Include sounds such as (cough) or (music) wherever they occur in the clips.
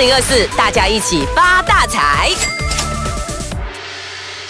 零二四，大家一起发大财！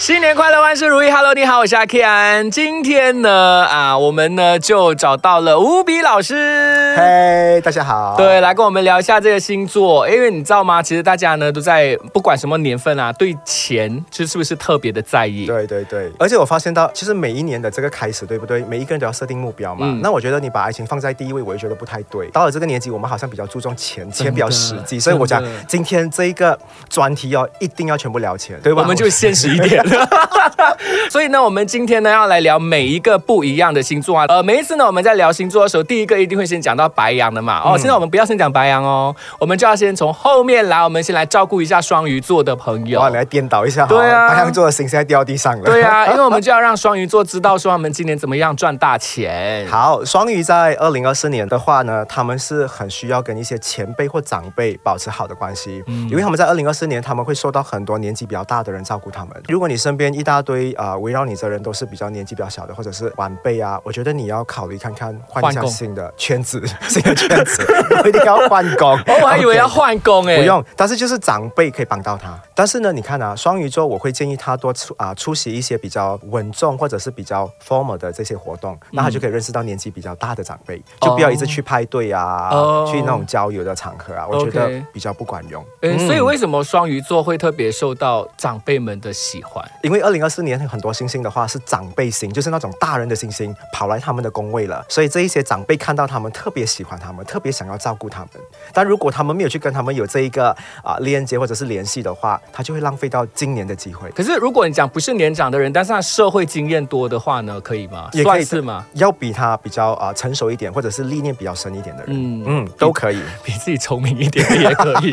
新年快乐，万事如意。Hello，你好，我是阿 Ken。今天呢，啊，我们呢就找到了吴比老师。嘿，大家好。对，来跟我们聊一下这个星座，因为你知道吗？其实大家呢都在不管什么年份啊，对钱就是不是特别的在意。对对对，而且我发现到，其实每一年的这个开始，对不对？每一个人都要设定目标嘛。那我觉得你把爱情放在第一位，我也觉得不太对。到了这个年纪，我们好像比较注重钱，钱比较实际，所以我讲今天这一个专题哦，一定要全部聊钱，对吧？我们就现实一点。(laughs) 所以呢，我们今天呢要来聊每一个不一样的星座啊。呃，每一次呢我们在聊星座的时候，第一个一定会先讲到白羊的嘛。哦，现在我们不要先讲白羊哦，我们就要先从后面来，我们先来照顾一下双鱼座的朋友。哇，来颠倒一下，对啊，白羊座的心现在掉地上了。对啊，(laughs) 因为我们就要让双鱼座知道说他们今年怎么样赚大钱。好，双鱼在二零二四年的话呢，他们是很需要跟一些前辈或长辈保持好的关系，嗯因为他们在二零二四年他们会受到很多年纪比较大的人照顾他们。如果你身边一大堆啊。围绕你的人都是比较年纪比较小的，或者是晚辈啊，我觉得你要考虑看看换一下新的圈子，(laughs) 新的圈子，一定要换工。(laughs) 我还以为要换工哎，不用，但是就是长辈可以帮到他。但是呢，你看啊，双鱼座我会建议他多出啊出席一些比较稳重或者是比较 formal 的这些活动，那他就可以认识到年纪比较大的长辈，就不要一直去派对啊，去那种交友的场合啊，我觉得比较不管用。嗯，所以为什么双鱼座会特别受到长辈们的喜欢？因为二零二四年很多。星星的话是长辈星，就是那种大人的星星跑来他们的宫位了，所以这一些长辈看到他们特别喜欢他们，特别想要照顾他们。但如果他们没有去跟他们有这一个啊链接或者是联系的话，他就会浪费到今年的机会。可是如果你讲不是年长的人，但是他社会经验多的话呢，可以吗？也可以是吗？要比他比较啊成熟一点，或者是历练比较深一点的人，嗯嗯都可以，比自己聪明一点也可以。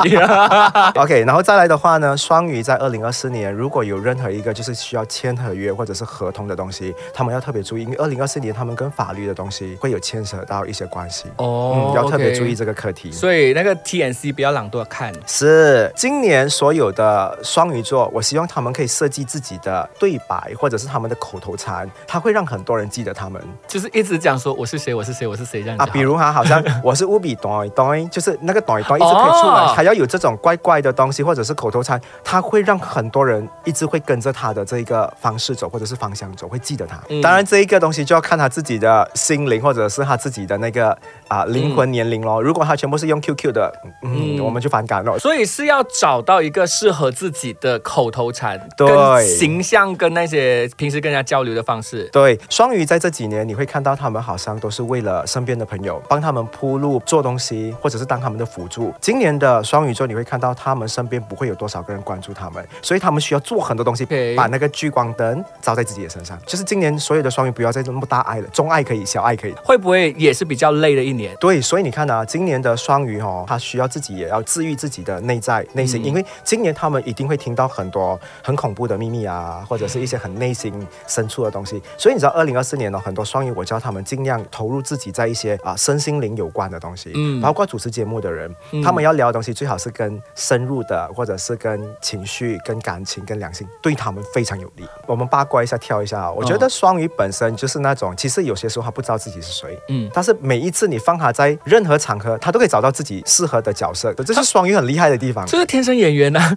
(laughs) OK，然后再来的话呢，双鱼在二零二四年如果有任何一个就是需要签合约或者是合同。的东西，他们要特别注意，因为二零二四年他们跟法律的东西会有牵扯到一些关系哦，要特别注意这个课题。所以那个 T N C 不要朗多看。是今年所有的双鱼座，我希望他们可以设计自己的对白，或者是他们的口头禅，他会让很多人记得他们。就是一直讲说我是谁，我是谁，我是谁这样啊。比如哈，好像 (laughs) 我是乌比短短，就是那个短短一直可以出来，还要有这种怪怪的东西，或者是口头禅，他会让很多人一直会跟着他的这一个方式走，或者是方向。走会记得他。当然，这一个东西就要看他自己的心灵，或者是他自己的那个啊灵魂年龄咯。如果他全部是用 QQ 的，嗯，我们就反感了。所以是要找到一个适合自己的口头禅、对形象跟那些平时跟人家交流的方式。对，双鱼在这几年你会看到他们好像都是为了身边的朋友帮他们铺路、做东西，或者是当他们的辅助。今年的双鱼座你会看到他们身边不会有多少个人关注他们，所以他们需要做很多东西，把那个聚光灯照在自己的身上。就是今年所有的双鱼不要再那么大爱了，中爱可以，小爱可以。会不会也是比较累的一年？对，所以你看啊，今年的双鱼哦，他需要自己也要治愈自己的内在内心，因为今年他们一定会听到很多很恐怖的秘密啊，或者是一些很内心深处的东西。所以你知道，二零二四年呢，很多双鱼，我教他们尽量投入自己在一些啊身心灵有关的东西，嗯，包括主持节目的人，他们要聊的东西最好是跟深入的，或者是跟情绪、跟感情、跟良心，对他们非常有利。我们八卦一下，跳一下。我觉得双鱼本身就是那种，其实有些时候他不知道自己是谁，嗯，但是每一次你放他在任何场合，他都可以找到自己适合的角色，这是双鱼很厉害的地方。这是天生演员呢。(laughs)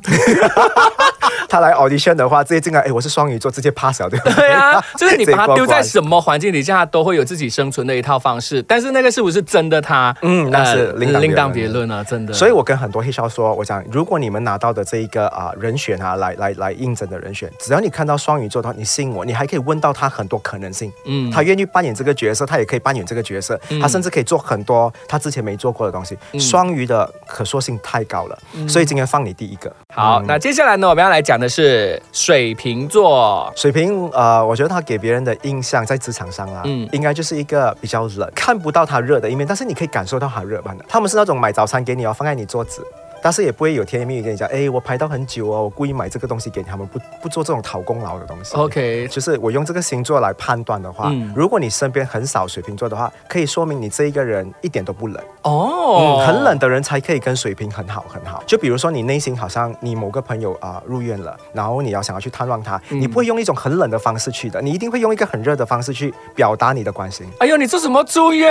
他来 audition 的话，直接进来，哎，我是双鱼座，直接 pass 掉，对吧？对啊，(laughs) 就是你把他丢在什么环境底下，他都会有自己生存的一套方式。但是那个是不是真的他？嗯，那是另当别论啊，真的。所以我跟很多黑销说，我讲，如果你们拿到的这一个啊人选啊，来来来应征的人选，只要你看到双鱼座的话，你信我，你还可以问到他很多可能性。嗯，他愿意扮演这个角色，他也可以扮演这个角色，他甚至可以做很多他之前没做过的东西。双鱼的可塑性太高了，所以今天放你第一个。好，那接下来呢，我们要来讲的是。水瓶座，水瓶，呃，我觉得他给别人的印象在职场上啊，嗯，应该就是一个比较冷，看不到他热的一面，但是你可以感受到他热般的。他们是那种买早餐给你哦，放在你桌子。但是也不会有甜言蜜语跟你讲，哎，我排到很久哦，我故意买这个东西给他们，不不做这种讨功劳的东西。OK，就是我用这个星座来判断的话，如果你身边很少水瓶座的话，可以说明你这一个人一点都不冷哦。很冷的人才可以跟水瓶很好很好。就比如说你内心好像你某个朋友啊入院了，然后你要想要去探望他，你不会用一种很冷的方式去的，你一定会用一个很热的方式去表达你的关心。哎呦，你做什么住院？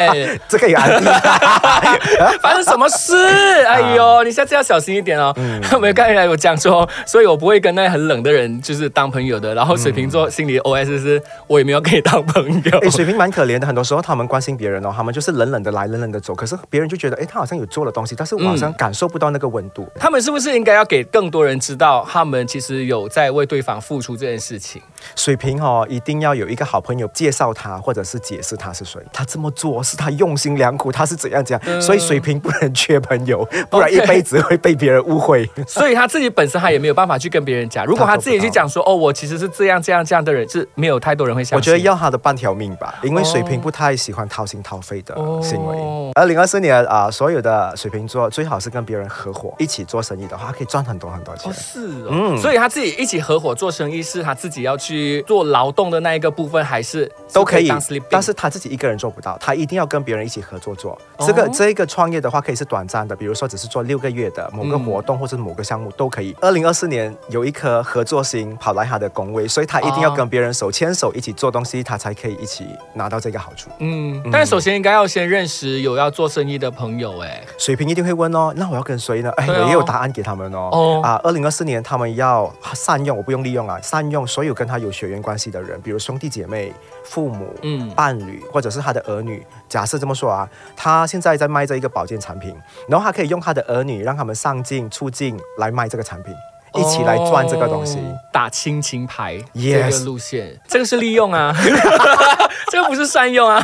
(laughs) 这个也安逸，(laughs) 发生什么事？(laughs) 哎呦。哦，你下次要小心一点哦。(laughs) 他们刚才有讲说，所以我不会跟那很冷的人就是当朋友的。然后水瓶座心里 OS 是，我也没有跟你当朋友。(laughs) 哎，水瓶蛮可怜的，很多时候他们关心别人哦，他们就是冷冷的来，冷冷的走。可是别人就觉得，哎，他好像有做了东西，但是我好像感受不到那个温度。他们是不是应该要给更多人知道，他们其实有在为对方付出这件事情？水瓶哦，一定要有一个好朋友介绍他，或者是解释他是谁。他这么做是他用心良苦，他是怎样怎样。所以水瓶不能缺朋友，(laughs) 不然一辈子会被别人误会。所以他自己本身他也没有办法去跟别人讲。(laughs) 如果他自己去讲说，哦，我其实是这样这样这样的人，是没有太多人会相信。我觉得要他的半条命吧，因为水瓶不太喜欢掏心掏肺的行为。二零二四年啊，所有的水瓶座最好是跟别人合伙一起做生意的话，可以赚很多很多钱。是哦，嗯，所以他自己一起合伙做生意，是他自己要去做劳动的那一个部分，还是都可以？但是他自己一个人做不到，他一定要跟别人一起合作做。这个这一个创业的话，可以是短暂的，比如说只是做六个月的某个活动或者某个项目都可以。二零二四年有一颗合作心跑来他的工位，所以他一定要跟别人手牵手一起做东西，他才可以一起拿到这个好处。嗯，但是首先应该要先认识有要做生意的朋友。哎，水平一定会问哦，那我要跟谁呢？哎，我也有答案给他们哦。哦啊，二零二四年他们要善用，我不用利用啊，善用所有跟他有血缘关系的人，比如兄弟姐妹、父母、嗯、伴侣，或者是他的儿女。假设这么说啊，他现在在卖这一个保健产品，然后他可以用他的儿女让他们上镜、出镜来卖这个产品。一起来赚这个东西，打亲情牌这个路线，这个是利用啊，(laughs) 这个不是善用啊。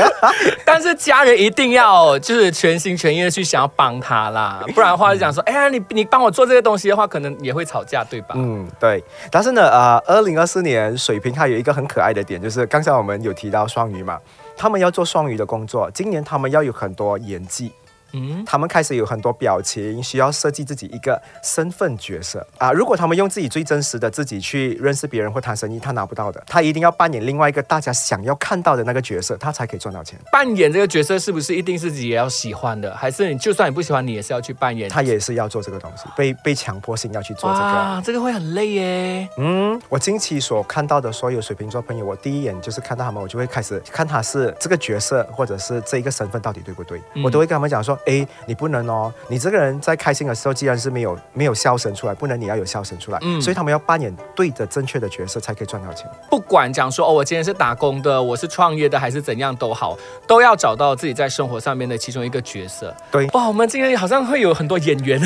(laughs) 但是家人一定要就是全心全意的去想要帮他啦，不然的话就讲说，哎呀，你你帮我做这个东西的话，可能也会吵架，对吧？嗯，对。但是呢，呃，二零二四年水瓶它有一个很可爱的点，就是刚才我们有提到双鱼嘛，他们要做双鱼的工作，今年他们要有很多演技。嗯，他们开始有很多表情，需要设计自己一个身份角色啊。如果他们用自己最真实的自己去认识别人或谈生意，他拿不到的。他一定要扮演另外一个大家想要看到的那个角色，他才可以赚到钱。扮演这个角色是不是一定是自己也要喜欢的？还是你就算你不喜欢，你也是要去扮演？他也是要做这个东西，被被强迫性要去做这个。啊，这个会很累耶。嗯，我近期所看到的所有水瓶座朋友，我第一眼就是看到他们，我就会开始看他是这个角色或者是这一个身份到底对不对，我都会跟他们讲说，哎，你不能。哦，你这个人在开心的时候，既然是没有没有笑声出来，不能你要有笑声出来。嗯，所以他们要扮演对的正确的角色，才可以赚到钱。不管讲说哦，我今天是打工的，我是创业的，还是怎样都好，都要找到自己在生活上面的其中一个角色。对，哇，我们今天好像会有很多演员，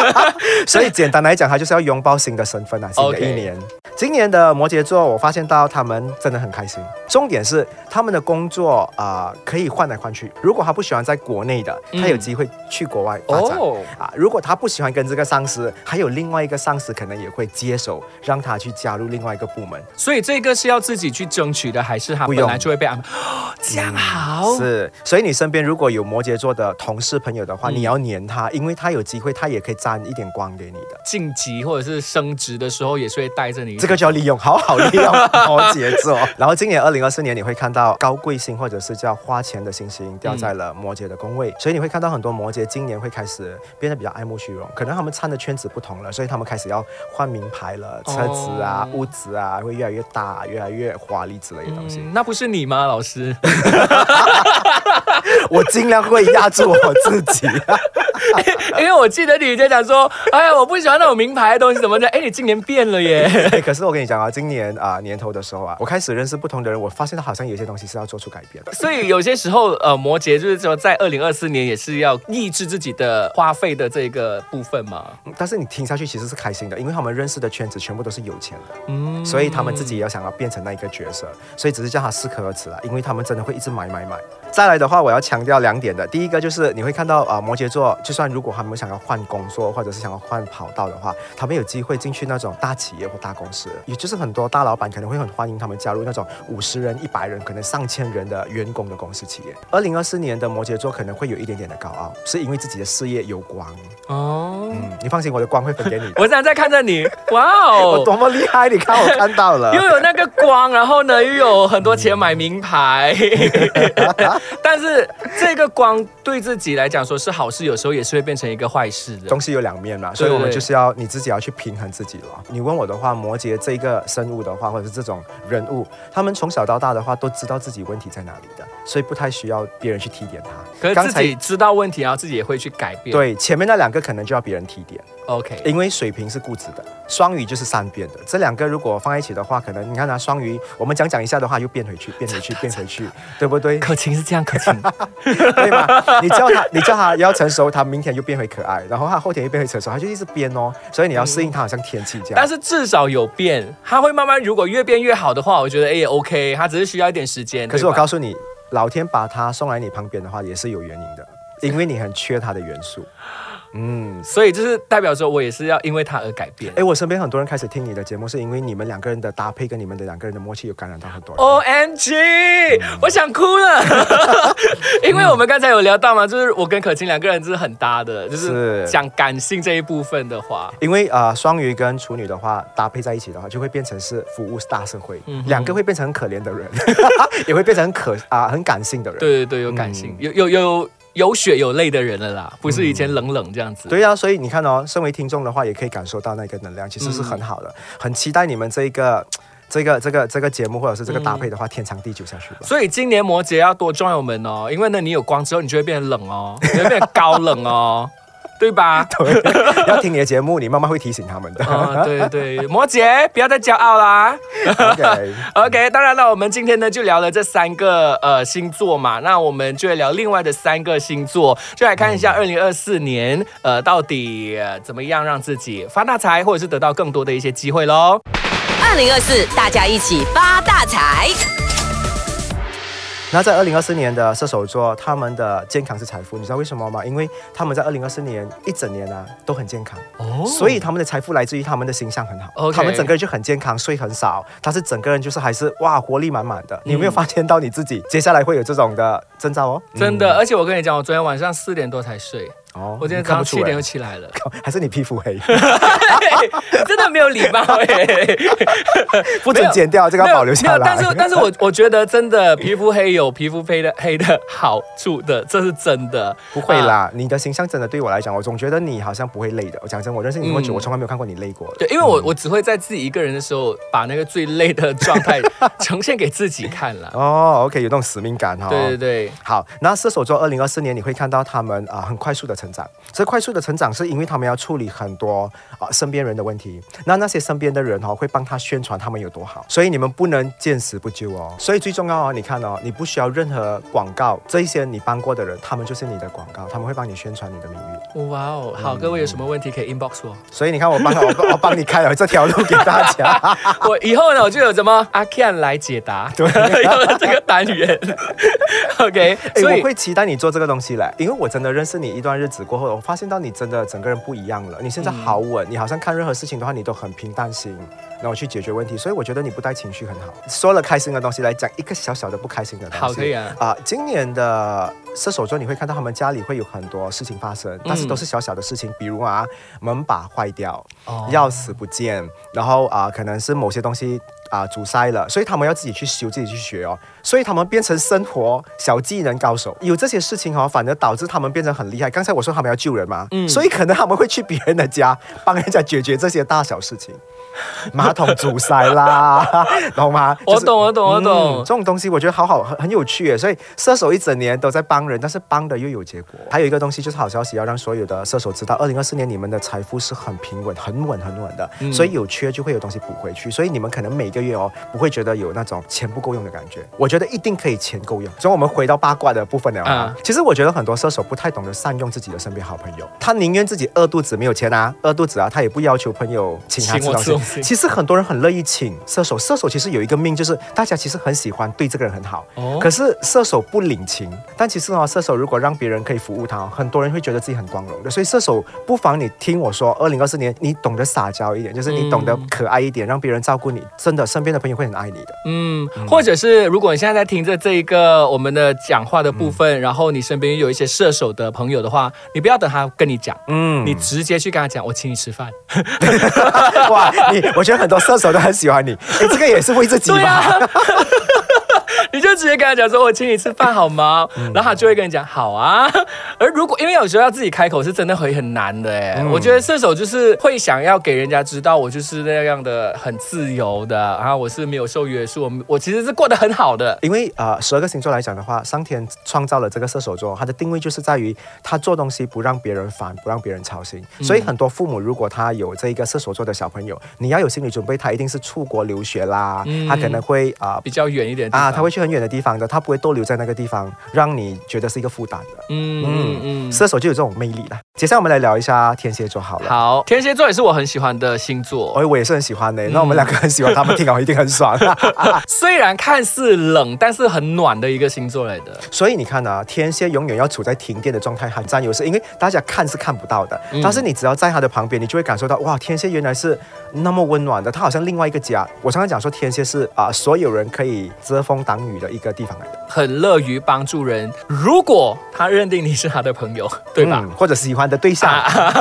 (laughs) 所以简单来讲，他就是要拥抱新的身份啊，新的一年。今年的摩羯座，我发现到他们真的很开心。重点是他们的工作啊，可以换来换去。如果他不喜欢在国内的，他有机会去国外发展啊。如果他不喜欢跟这个上司，还有另外一个上司可能也会接手，让他去加入另外一个部门。所以这个是要自己去争取的，还是他本来就会被安排？这样好是。所以你身边如果有摩羯座的同事朋友的话，你要黏他，因为他有机会，他也可以沾一点光给你的。晋级或者是升职的时候，也是会带着你。这个就要利用，好好利用摩羯座。然后今年二零二四年，你会看到高贵星或者是叫花钱的星星掉在了摩羯的宫位，所以你会看到很多摩羯今年会开始变得比较爱慕虚荣，可能他们参的圈子不同了，所以他们开始要换名牌了，车子啊、屋子啊会越来越大、越来越华丽之类的东西。那不是你吗，老师？(laughs) (laughs) 我尽量会压住我自己，(laughs) 因为我记得你以前讲说，哎呀，我不喜欢那种名牌的东西，怎么的？哎，你今年变了耶！(laughs) 可是我跟你讲啊，今年啊年头的时候啊，我开始认识不同的人，我发现他好像有些东西是要做出改变的。所以有些时候，呃，摩羯就是说，在二零二四年也是要抑制自己的花费的这个部分嘛。但是你听下去其实是开心的，因为他们认识的圈子全部都是有钱的，嗯，所以他们自己也要想要变成那一个角色，所以只是叫他适可而止了，因为他们真的会一直买买买。再来的话，我要强调两点的。第一个就是你会看到啊，摩羯座就算如果他们想要换工作，或者是想要换跑道的话，他们有机会进去那种大企业或大公司，也就是很多大老板可能会很欢迎他们加入那种五十人、一百人、可能上千人的员工的公司企业。二零二四年的摩羯座可能会有一点点的高傲，是因为自己的事业有光哦。嗯，你放心，我的光会分给你。(laughs) 我现在在看着你，哇哦，(laughs) 我多么厉害！你看我看到了，又有那个光，然后呢又有很多钱买名牌。(laughs) 但是这个光对自己来讲说是好事，有时候也是会变成一个坏事的。东西有两面嘛，所以我们就是要你自己要去平衡自己了。你问我的话，摩羯这个生物的话，或者是这种人物，他们从小到大的话都知道自己问题在哪里的，所以不太需要别人去提点他。可是自己知道问题，然后自己也会去改变。对前面那两个可能就要别人提点，，OK，因为水瓶是固执的，双鱼就是善变的。这两个如果放在一起的话，可能你看啊，双鱼我们讲讲一下的话，又变回去，变回去，变回去，(laughs) 对不对？可晴是这样，可晴。对吧？你叫他，你叫他要成熟，他明天又变回可爱，然后他后天又变回成熟，他就一直变哦。所以你要适应他，好像天气这样。但是至少有变，它会慢慢，如果越变越好的话，我觉得哎也 OK，他只是需要一点时间。可是我告诉你，老天把他送来你旁边的话，也是有原因的，因为你很缺他的元素。嗯，所以就是代表说我也是要因为他而改变。哎，。我身边很多人开始听你的节目，是因为你们两个人的搭配跟你们的两个人的默契有感染到很多人。O M G，我想哭了，(laughs) 因为我们刚才有聊到嘛，就是我跟可晴两个人是很搭的，就是是。讲感性这一部分的话，因为啊、呃双鱼跟处女的话搭配在一起的话，就会变成是服务大社会，嗯两个会变成很可怜的人，(laughs) 也会变成很可啊、很感性的人。对对对，有感性，嗯。有有有有血有泪的人了啦，不是以前冷冷这样子。对呀、所以你看哦，身为听众的话，也可以感受到那个能量，其实是很好的，很期待你们这一个。这个这个这个节目或者是这个搭配的话，天长地久下去吧。所以今年摩羯要多装友们哦，因为呢，你有光之后，你就会变冷哦，你会变高冷哦，对吧？(laughs) 对，要听你的节目，你妈妈会提醒他们的。嗯，对对，摩羯不要再骄傲啦。OK，OK，(laughs) 当然了，我们今天呢就聊了这三个呃星座嘛，那我们就来聊另外的三个星座，就来看一下二零二四年呃到底、呃怎么样让自己发大财，或者是得到更多的一些机会喽。二零二四，大家一起发大财。那在二零二四年的射手座，他们的健康是财富，你知道为什么吗？因为他们在二零二四年一整年呢、都很健康，哦。所以他们的财富来自于他们的形象很好。他们整个人就很健康，睡很少，但是整个人就是还是哇活力满满的。你有没有发现到你自己接下来会有这种的征兆哦？真的，而且我跟你讲，我昨天晚上四点多才睡，哦我今天早上七点就起来了，(laughs) 还是你皮肤黑，(laughs) 真的没有礼貌哎、(laughs) 不准剪掉，这个要保留下来。但是但是我我觉得真的皮肤黑有皮肤黑的黑的好处的，这是真的。不会啊啦，你的形象真的对我来讲，我总觉得你好像不会累的。我讲真，我认识你那么久，嗯我从来没有看过你累过的。对，因为我我只会在自己一个人的时候，把那个最累的状态呈现给自己看了。哦，OK，有那种使命感哈、哦。对对对，好，那射手座二零二四年你会看到他们啊、很快速的成长。这快速的成长是因为他们要处理很多啊、身边人的问题。那那些身边的人哦会帮他宣传他们有多好，所以你们不能见死不救哦。所以最重要哦，你看哦，你不需要任何广告，这一些你帮过的人，他们就是你的广告，他们会帮你宣传你的名誉。哇哦，好，各位有什么问题可以 inbox 我。所以你看我帮我我帮你开了这条路给大家。(laughs) 我以后呢，我就有什么阿 Ken 来解答，(laughs) 对，有了这个单元。(laughs) OK，哎，所以我会期待你做这个东西来，因为我真的认识你一段日子过后，我发现到你真的整个人不一样了。你现在好稳，你好像看任何事情的话，你都很平淡心，然后去解决问题。所以我觉得你不带情绪很好。说了开心的东西来讲，一个小小的不开心的东西。好可以啊啊、今年的射手座你会看到他们家里会有很多事情发生，但是都是小小的事情，比如啊门把坏掉，哦钥匙不见，然后啊、可能是某些东西啊、阻塞了，所以他们要自己去修，自己去学哦，所以他们变成生活小技能高手。有这些事情哦，反而导致他们变成很厉害。刚才我说他们要救人嘛，嗯所以可能他们会去别人的家帮人家解决这些大小事情。马桶阻塞啦，(laughs) 懂吗？我懂我懂我懂这种东西我觉得好好很很有趣耶。所以射手一整年都在帮人，但是帮的又有结果。还有一个东西就是好消息，要让所有的射手知道，二零二四年你们的财富是很平稳、很稳、很稳的，嗯所以有缺就会有东西补回去。所以你们可能每个月哦不会觉得有那种钱不够用的感觉。我觉得一定可以钱够用。所以我们回到八卦的部分了啊。嗯其实我觉得很多射手不太懂得善用自己的身边好朋友，他宁愿自己饿肚子没有钱啊，饿肚子啊，他也不要求朋友请他吃东西。东西其实很多人很乐意请射手，射手其实有一个命，就是大家其实很喜欢对这个人很好，哦可是射手不领情。但其实哦，射手如果让别人可以服务他哦，很多人会觉得自己很光荣的。所以射手不妨你听我说，二零二四年你懂得撒娇一点，就是你懂得可爱一点，让别人照顾你，真的身边的朋友会很爱你的。嗯，或者是如果你现在在听着这一个我们的讲话的部分，然后你身边有一些射手的朋友的话，你不要等他跟你讲，嗯，你直接去跟他讲，我请你吃饭。(laughs) 哇，你我觉得很多射手都很喜欢你，哎，这个也是为自己吧？你就直接跟他讲说：“我请你吃饭好吗？”嗯然后他就会跟你讲：“好啊。” (laughs) 而如果因为有时候要自己开口，是真的会很难的哎。嗯我觉得射手就是会想要给人家知道，我就是那样的很自由的，然后我是没有受约束，我我其实是过得很好的。因为啊，十二个星座来讲的话，上天创造了这个射手座，它的定位就是在于他做东西不让别人烦，不让别人操心。所以很多父母如果他有这一个射手座的小朋友，你要有心理准备，他一定是出国留学啦，他可能会啊。比较远一点啊，他会去很远的地方的，他不会逗留在那个地方，让你觉得是一个负担的。嗯嗯嗯。射手就有这种魅力了。接下来我们来聊一下天蝎座好了。好，天蝎座也是我很喜欢的星座。哦，我也是很喜欢的。那我们两个很喜欢，他们听了一定很爽。(laughs) 虽然看似冷，但是很暖的一个星座来的。所以你看啊，天蝎永远要处在停电的状态，很占优势，因为大家看是看不到的，但是你只要在他的旁边，你就会感受到哇，天蝎原来是那么温暖的，他好像另外一个家。我常常讲说，天蝎是啊、所有人可以遮风挡雨的一个地方来的，很乐于帮助人。如果他认定你是他的朋友，对吧？嗯或者喜欢的对象、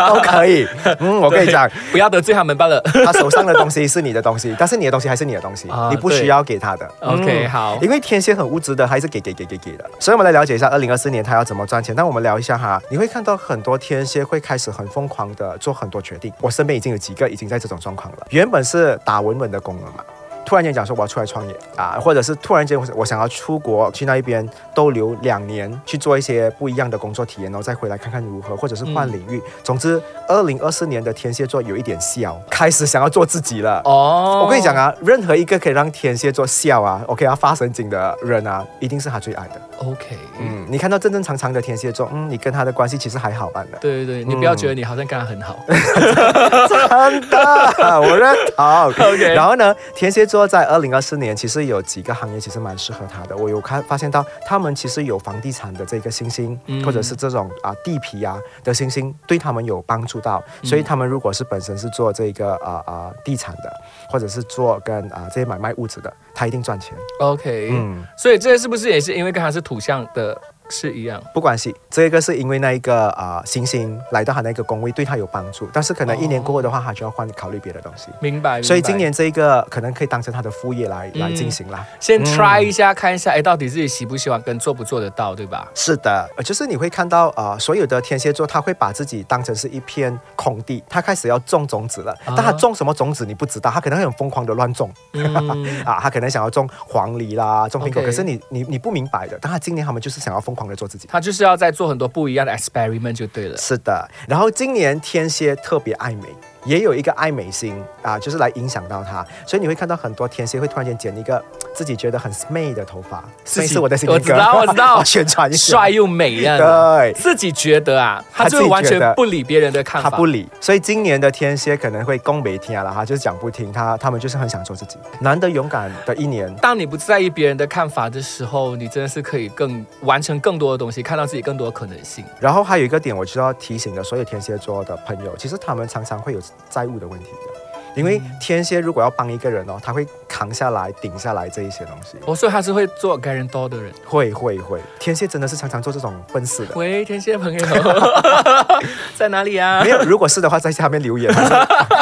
都可以。(laughs) 嗯，我跟你讲，不要得罪他们罢了。(laughs) 他手上的东西是你的东西，但是你的东西还是你的东西，啊你不需要给他的。OK，好因为天蝎很物质的，还是给给给给给的。所以我们来了解一下二零二四年他要怎么赚钱。那我们聊一下哈，你会看到很多天蝎会开始很疯狂的做很多决定。我身边已经有几个已经在这种状况了，原本是打稳稳的工了嘛。突然间讲说我要出来创业啊，或者是突然间我我想要出国去那一边逗留两年，去做一些不一样的工作体验，然后再回来看看如何，或者是换领域。总之，二零二四年的天蝎座有一点笑，开始想要做自己了。哦我跟你讲，啊，任何一个可以让天蝎座笑啊，OK 啊发神经的人啊，一定是他最爱的。OK，嗯，你看到正正常常的天蝎座，嗯，你跟他的关系其实还好办的。对对对，你不要觉得你好像跟他很好。(laughs) 真的，我认同。(laughs) OK 然后呢，天蝎座在二零二四年其实有几个行业其实蛮适合他的。我有看发现到，他们其实有房地产的这个星星，嗯或者是这种啊地皮啊的星星，对他们有帮助到。嗯所以他们如果是本身是做这个啊啊地产的，或者是做跟啊这些买卖物质的，他一定赚钱。OK，嗯。所以这是不是也是因为跟他是土象的是一样？不关系，这个是因为那一个啊、星星来到他那个宫位对他有帮助，但是可能一年过后的话，他就要换考虑别的东西。明白。所以今年这一个可能可以当成他的副业来、来进行啦。先 try 一下，看一下，哎，到底自己喜不喜欢，跟做不做得到，对吧？是的，呃就是你会看到啊、呃所有的天蝎座他会把自己当成是一片空地，他开始要种种子了，啊但他种什么种子你不知道，他可能会很疯狂的乱种。嗯 (laughs) 啊，他可能想要种黄梨啦，种苹果可是你你你不明白的。但他今年他们就是想要疯狂的做自己。他就是要在做很多不一样的 experiment 就对了。是的，然后今年天蝎特别爱美，也有一个爱美心啊，就是来影响到他，所以你会看到很多天蝎会突然间剪一个自己觉得很 smay 的头发自己，smay 是我的新歌，我知道 (laughs) 我知道宣传一下，帅又美呀，对。自己觉得啊，他他就完全不理别人的看法，他不理，所以今年的天蝎可能会攻没听了，他就是讲不听，他他们就是很想做自己，难得勇敢的一年。当你不在意别人的看法的时候，你真的是可以更完成更多的东西，看到自己更多的可能性。然后还有一个点，我就要提醒的所有天蝎座的朋友，其实他们常常会有债务的问题的。因为天蝎如果要帮一个人哦，他会扛下来、顶下来这一些东西，哦，所以他是会做 guarantor 的人。会会会，天蝎真的是常常做这种笨事的。喂，天蝎朋友，(laughs) 在哪里啊没？有，如果是的话，在下面留言，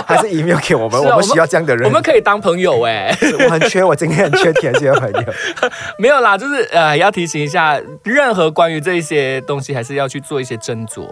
还是 (laughs) email 给我们，啊我们需要这样的人。我们可以当朋友哎，我很缺，我今天很缺天蝎的朋友。(laughs) 没有啦，就是呃，要提醒一下，任何关于这一些东西，还是要去做一些斟酌，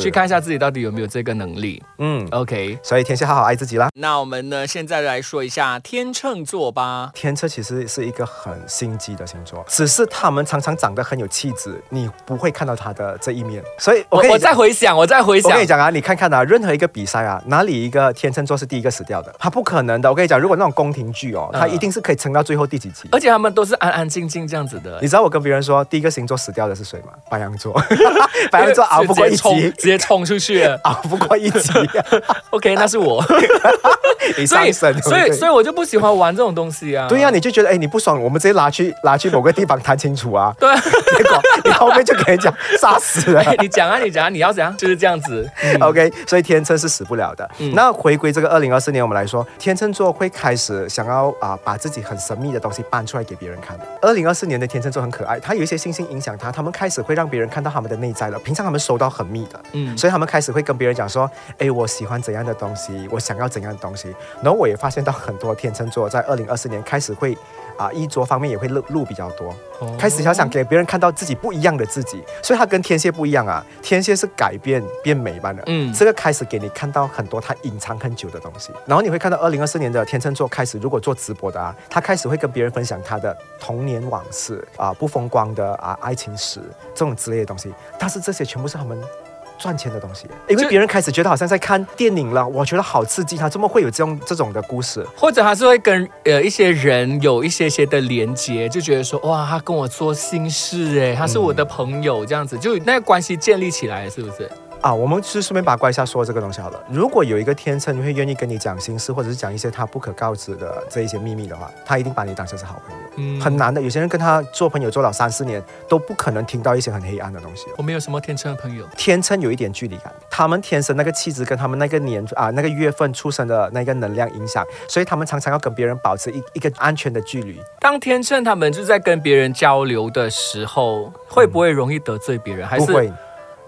去看一下自己到底有没有这个能力。嗯，OK，所以天蝎好好爱自己啦。那我们呢，现在来说一下天秤座吧。天秤其实是一个很心机的星座，只是他们常常长得很有气质，你不会看到他的这一面。所以我我再回想，我再回想我跟，你讲啊，你看看啊，任何一个比赛啊，哪里一个天秤座是第一个死掉的？他不可能的。我跟你讲，如果那种宫廷剧哦，嗯他一定是可以撑到最后第几集。而且他们都是安安静静这样子的你。知道我跟别人说，第一个星座死掉的是谁吗？白羊座，(laughs) 白羊座熬不过一集，直接冲出去了。(laughs) 熬不过一集，(laughs) OK，那是我，你所以上身，所以所以。以我就不喜欢玩这种东西啊。对呀、你就觉得哎，你不爽，我们直接拉去拉去某个地方谈清楚啊。(laughs) 对，结果你后面就给人讲杀死了。哎 (laughs) 你讲啊，你讲啊，你要怎样？就是这样子嗯。OK，所以天秤是死不了的。嗯那回归这个二零二四年，我们来说，天秤座会开始想要啊、把自己很神秘的东西搬出来给别人看。二零二四年的天秤座很可爱，他有一些星星影响他，他们开始会让别人看到他们的内在了。平常他们收到很密的，嗯，所以他们开始会跟别人讲说，哎，我喜欢怎样的东西，我想要怎样的东西。然后我也发现到很多天秤座在二零二四年开始会。啊，衣着方面也会露露比较多，哦。开始想想给别人看到自己不一样的自己，所以他跟天蝎不一样啊，天蝎是改变变美般的，嗯。这个开始给你看到很多他隐藏很久的东西，然后你会看到二零二四年的天秤座开始，如果做直播的啊，他开始会跟别人分享他的童年往事啊，不风光的啊爱情史这种之类的东西，但是这些全部是他们。赚钱的东西，因为别人开始觉得好像在看电影了，我觉得好刺激，他怎么会有这种这种的故事？或者他是会跟呃一些人有一些些的连接，就觉得说哇，他跟我做心事哎，他是我的朋友这样子，就那个关系建立起来，是不是？啊，我们是顺便八卦一下说这个东西好了。如果有一个天秤会愿意跟你讲心事，或者是讲一些他不可告知的这一些秘密的话，他一定把你当成是好朋友。嗯很难的，有些人跟他做朋友做了三四年，都不可能听到一些很黑暗的东西。我们有什么天秤的朋友？天秤有一点距离感，他们天生那个气质跟他们那个年啊那个月份出生的那个能量影响，所以他们常常要跟别人保持一一个安全的距离。当天秤他们就在跟别人交流的时候，会不会容易得罪别人？还是不会，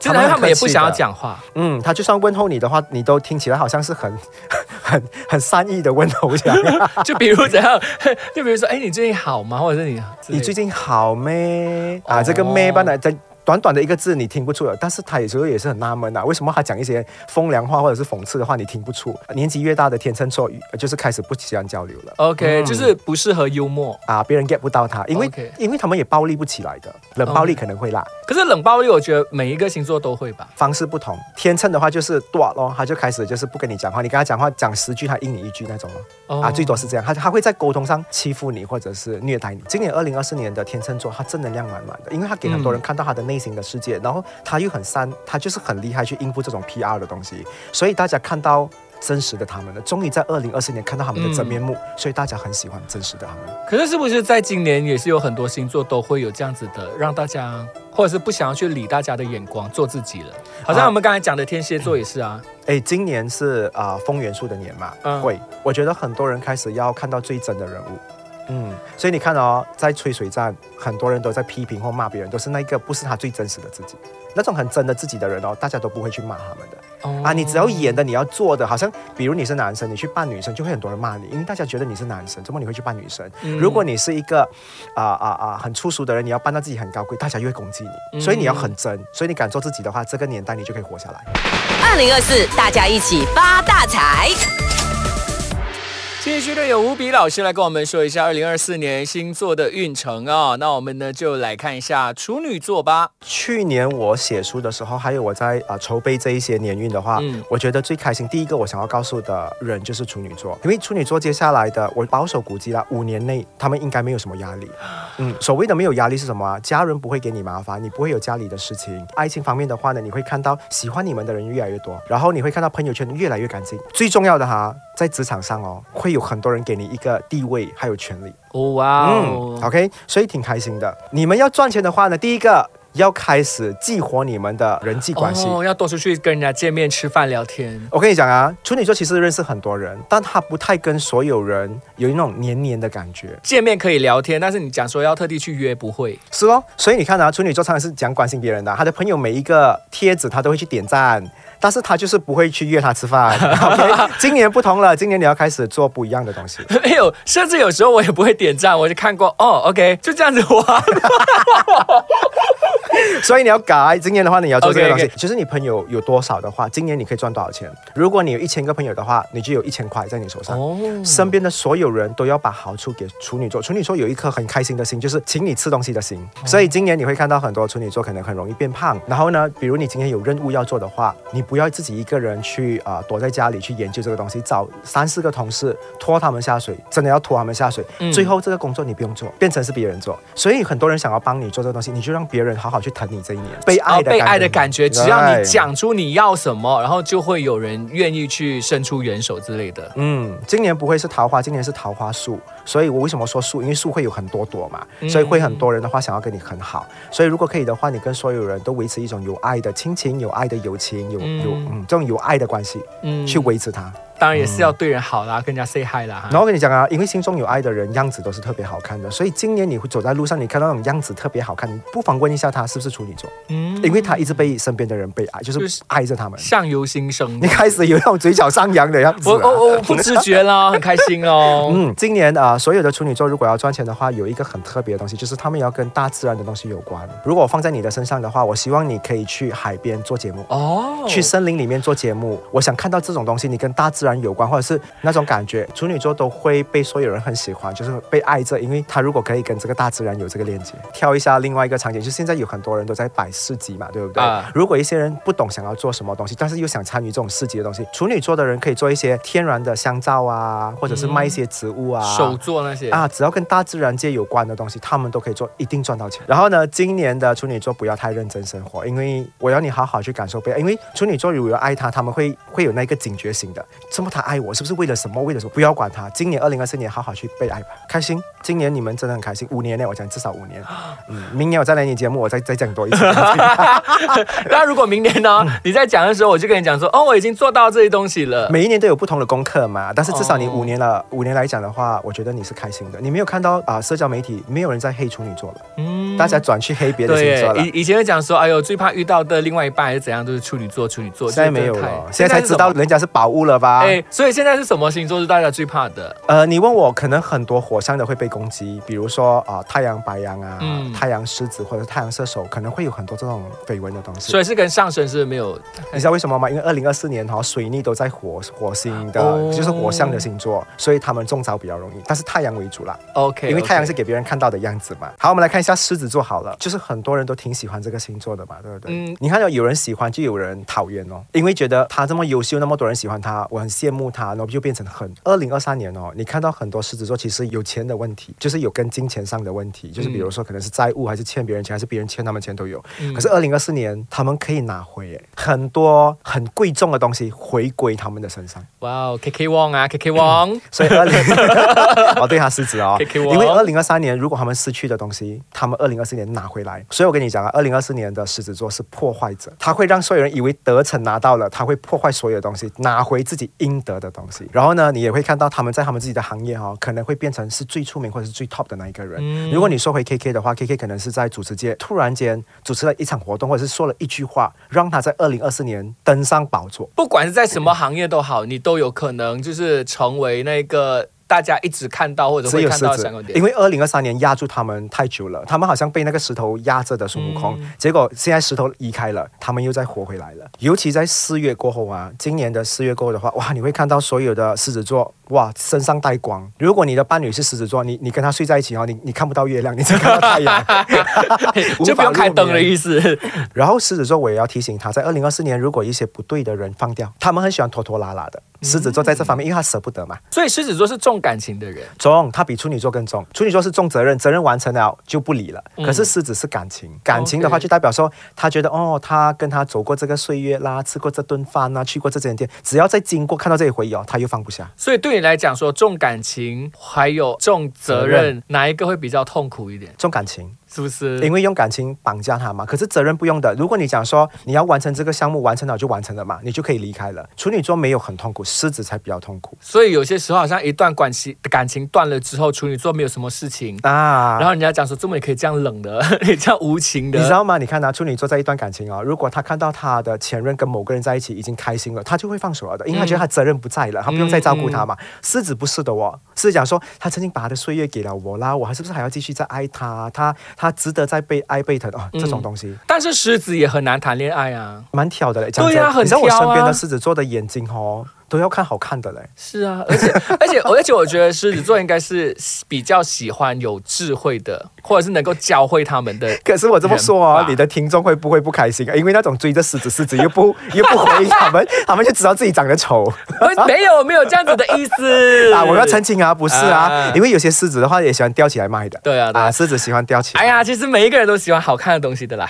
真的他们也不想要讲话？嗯，他就算问候你的话，你都听起来好像是很 (laughs) 很很善意的问候一样。(laughs) 就比如怎样？(laughs) 就比如说，哎，你最近好吗？或者是你你最近好咩？啊，哦这个咩般的，在短短的一个字你听不出了，但是他有时候也是很纳闷啊，为什么他讲一些风凉话或者是讽刺的话你听不出？年纪越大的天秤座就是开始不喜欢交流了。OK，、嗯就是不适合幽默。啊，别人 get 不到他，因为因为他们也暴力不起来的，冷暴力可能会啦可是冷暴力，我觉得每一个星座都会吧。方式不同。天秤的话就是断咯，他就开始就是不跟你讲话，你跟他讲话讲十句，他应你一句那种咯。哦啊，最多是这样，他他会在沟通上欺负你或者是虐待你。今年二零二四年的天秤座，他正能量满满的，因为他给很多人看到他的内心的世界，然后他又很善，他就是很厉害去应付这种 PR 的东西，所以大家看到。真实的他们了，终于在二零二四年看到他们的真面目，所以大家很喜欢真实的他们。可是是不是在今年也是有很多星座都会有这样子的，让大家或者是不想要去理大家的眼光，做自己了？好像我们刚才讲的天蝎座也是啊。哎，今年是啊、风元素的年嘛，嗯会，我觉得很多人开始要看到最真的人物。嗯，所以你看哦，在吹水站，很多人都在批评或骂别人，都是那个不是他最真实的自己，那种很真的自己的人哦，大家都不会去骂他们的。哦啊，你只要演的，你要做的，好像比如你是男生，你去扮女生，就会很多人骂你，因为大家觉得你是男生，怎么你会去扮女生？嗯如果你是一个啊啊啊很粗俗的人，你要扮到自己很高贵，大家又会攻击你，嗯所以你要很真，所以你敢做自己的话，这个年代你就可以活下来。二零二四，大家一起发大财。继续的有吴比老师来跟我们说一下二零二四年星座的运程啊、那我们呢就来看一下处女座吧。去年我写书的时候，还有我在啊、筹备这一些年运的话，嗯我觉得最开心。第一个我想要告诉的人就是处女座，因为处女座接下来的我保守估计啦，五年内他们应该没有什么压力。嗯，所谓的没有压力是什么啊？家人不会给你麻烦，你不会有家里的事情。爱情方面的话呢，你会看到喜欢你们的人越来越多，然后你会看到朋友圈越来越干净。最重要的哈，在职场上哦，会有很多人给你一个地位还有权利。哦哇嗯哦，，OK，所以挺开心的。你们要赚钱的话呢，第一个要开始激活你们的人际关系。哦，要多出去跟人家见面、吃饭、聊天。我跟你讲啊，处女座其实认识很多人，但他不太跟所有人有那种黏黏的感觉，见面可以聊天，但是你讲说要特地去约，不会。是哦。所以你看啊，处女座常常是讲关心别人的，他的朋友每一个贴子他都会去点赞，但是他就是不会去约他吃饭。(laughs) 今年不同了，今年你要开始做不一样的东西。没有，甚至有时候我也不会点赞，我就看过哦，OK，就这样子玩。(laughs) 所以你要改，今年的话你要做这个东西。就是你朋友有多少的话，今年你可以赚多少钱。如果你有一千个朋友的话，你就有一千块在你手上。哦，身边的所有人都要把好处给处女座。处女座有一颗很开心的心，就是请你吃东西的心。所以今年你会看到很多处女座可能很容易变胖。然后呢，比如你今天有任务要做的话，你不要自己一个人去啊、呃躲在家里去研究这个东西，找三四个同事拖他们下水，真的要拖他们下水。嗯最后这个工作你不用做，变成是别人做。所以很多人想要帮你做这个东西，你就让别人好好好去疼你这一年，被爱哦，的被爱的感觉，只要你讲出你要什么，然后就会有人愿意去伸出援手之类的。嗯，今年不会是桃花，今年是桃花树，所以我为什么说树？因为树会有很多朵嘛，所以会很多人的话想要跟你很好，所以如果可以的话，你跟所有人都维持一种有爱的亲情、有爱的友情、有有嗯这种有爱的关系，嗯。去维持它。当然也是要对人好啦，跟人家 say hi 啦。然后我跟你讲啊，因为心中有爱的人样子都是特别好看的，所以今年你会走在路上，你看到那种样子特别好看，你不妨问一下他是不是处女座，嗯，因为他一直被身边的人被爱，就就是是爱着他们。相由心生你。开始有那种嘴角上扬的样子、啊。我我我不自觉啦，很开心哦。(laughs) 嗯，今年啊、呃所有的处女座如果要赚钱的话，有一个很特别的东西，就是他们要跟大自然的东西有关。如果我放在你的身上的话，我希望你可以去海边做节目。哦，去森林里面做节目，我想看到这种东西，你跟大自然有关，或者是那种感觉，处女座都会被所有人很喜欢，就是被爱着，因为他如果可以跟这个大自然有这个链接。挑一下另外一个场景，就现在有很多人都在摆市集嘛，对不对？啊如果一些人不懂想要做什么东西，但是又想参与这种市集的东西，处女座的人可以做一些天然的香皂啊，或者是卖一些植物啊，手做那些啊，只要跟大自然界有关的东西，他们都可以做，一定赚到钱。然后呢，今年的处女座不要太认真生活，因为我要你好好去感受被爱。因为处女座如果爱他，他们会会有那个警觉性的，这么他爱我，是不是为了什么？为了什么？不要管他。今年二零二四年好好去被爱吧，开心。今年你们真的很开心，五年内，我讲至少五年。嗯，明年我再来你节目，我再再讲多一次。(laughs) 那如果明年呢，你在讲的时候，我就跟你讲说，哦，我已经做到这些东西了。每一年都有不同的功课嘛，但是至少你哦五年了，五年来讲的话，我觉得你是开心的。你没有看到啊、社交媒体没有人在黑处女座了，嗯大家转去黑别的星座了。以以前会讲说，哎呦，最怕遇到的另外一半还是怎样，都是处女座，处女座。现在没有了，现在才知道。人家是宝物了吧？哎，所以现在是什么星座是大家最怕的？呃，你问我，可能很多火象的会被攻击，比如说啊、太阳白羊啊，嗯太阳狮子或者是太阳射手，可能会有很多这种绯闻的东西所。以是跟上升是没有你知道为什么吗？因为二零二四年哈、水逆都在火火星的，哦就是火象的星座，所以他们中招比较容易，但是太阳为主啦。OK，因为太阳是给别人看到的样子嘛。好，我们来看一下狮子座好了，就是很多人都挺喜欢这个星座的嘛，对不对？嗯你看到有人喜欢，就有人讨厌哦，因为觉得他这么优秀，那么多人喜欢他，我很羡慕他，然后就变成很。二零二三年哦，你看到很多狮子座其实有钱的问题，就是有跟金钱上的问题，就是比如说可能是债务，还是欠别人钱，还是别人欠他们钱都有。嗯可是二零二四年他们可以拿回诶很多很贵重的东西回归他们的身上。哇哦，K K 王啊，K K 王，(laughs) 所以二零，(laughs) 哦，对他狮子哦 KK 王因为二零二三年如果他们失去的东西，他们二零二四年拿回来。所以我跟你讲啊，二零二四年的狮子座是破坏者，他会让所有人以为得逞拿到了，他会破坏所有东西，拿回自己应得的东西。然后呢，你也会看到他们在他们自己的行业哦，可能会变成是最出名或者是最 top 的那一个人。嗯如果你说回 KK 的话，KK 可能是在主持界突然间主持了一场活动，或者是说了一句话，让他在二零二四年登上宝座。不管是在什么行业都好，你都有可能就是成为那个大家一直看到或者会看到因。为二零二三年压住他们太久了，他们好像被那个石头压着的孙悟空，嗯结果现在石头移开了，他们又再活回来了。尤其在四月过后啊，今年的四月过后的话，哇，你会看到所有的狮子座，哇，身上带光。如果你的伴侣是狮子座，你你跟他睡在一起哦，你你看不到月亮，你只看到太阳，(laughs) (laughs) 就不用开灯的意思。思。然后狮子座我也要提醒他，在二零二四年，如果一些不对的人放掉，他们很喜欢拖拖拉拉的。狮子座在这方面，因为他舍不得嘛，所以狮子座是重感情的人，重，他比处女座更重。处女座是重责任，责任完成了就不理了。嗯可是狮子是感情，感情的话就代表说，他觉得哦，他跟他走过这个岁月啦，吃过这顿饭啦，去过这间店，只要再经过看到这一回忆哦，他又放不下。所以对你来讲说重感情还有重责责任，哪一个会比较痛苦一点？重感情，是不是？因为用感情绑架他嘛。可是责任不用的。如果你讲说你要完成这个项目，完成了就完成了嘛，你就可以离开了。处女座没有很痛苦，狮子才比较痛苦所以有些时候好像一段关系感情断了之后，处女座没有什么事情，啊。然后人家讲说怎么也可以这样冷的，(laughs) 你这样无情的，你知道吗？你看啊，处女座在一段感情哦，如果他看到他的前任跟某个人在一起已经开心了，他就会放手了的，因为他觉得他责任不在了，他不用再照顾他嘛。狮子不是的哦，狮子讲说他曾经把他的岁月给了我啦，我还是不是还要继续再爱他？他他值得再被爱被疼哦，这种东西。但是狮子也很难谈恋爱啊。蛮挑的嘞，讲对呀很真你知道我挑啊身边的狮子座的眼睛哦，都要看好看的嘞。是啊，而且而且 (laughs) 而且，我觉得狮子座应该是比较喜欢有智慧的，或者是能够教会他们的。可是我这么说啊，你的听众会不会不开心啊？因为那种追着狮子，狮子又不 (laughs) 又不回应他们，(laughs) 他们就知道自己长得丑呃没有没有这样子的意思啊！我要澄清啊，不是啊啊，因为有些狮子的话也喜欢吊起来卖的。对啊对啊啊，狮子喜欢吊起来。哎呀，其实每一个人都喜欢好看的东西的啦。